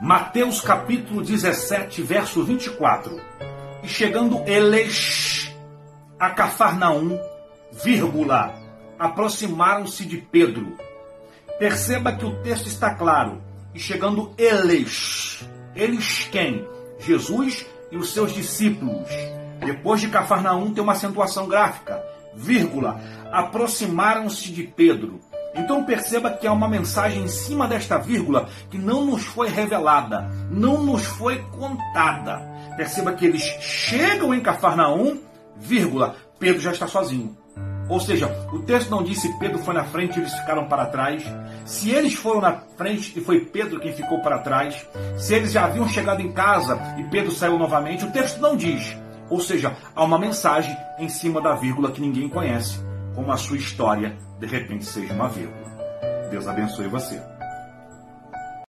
Mateus capítulo 17, verso 24. E chegando eles a Cafarnaum, vírgula, aproximaram-se de Pedro. Perceba que o texto está claro. E chegando eles, eles quem? Jesus e os seus discípulos. Depois de Cafarnaum tem uma acentuação gráfica, vírgula, aproximaram-se de Pedro. Então perceba que há uma mensagem em cima desta vírgula que não nos foi revelada, não nos foi contada. Perceba que eles chegam em Cafarnaum, vírgula, Pedro já está sozinho. Ou seja, o texto não disse Pedro foi na frente e eles ficaram para trás. Se eles foram na frente e foi Pedro quem ficou para trás. Se eles já haviam chegado em casa e Pedro saiu novamente, o texto não diz. Ou seja, há uma mensagem em cima da vírgula que ninguém conhece, como a sua história de repente seja uma vírgula. Deus abençoe você.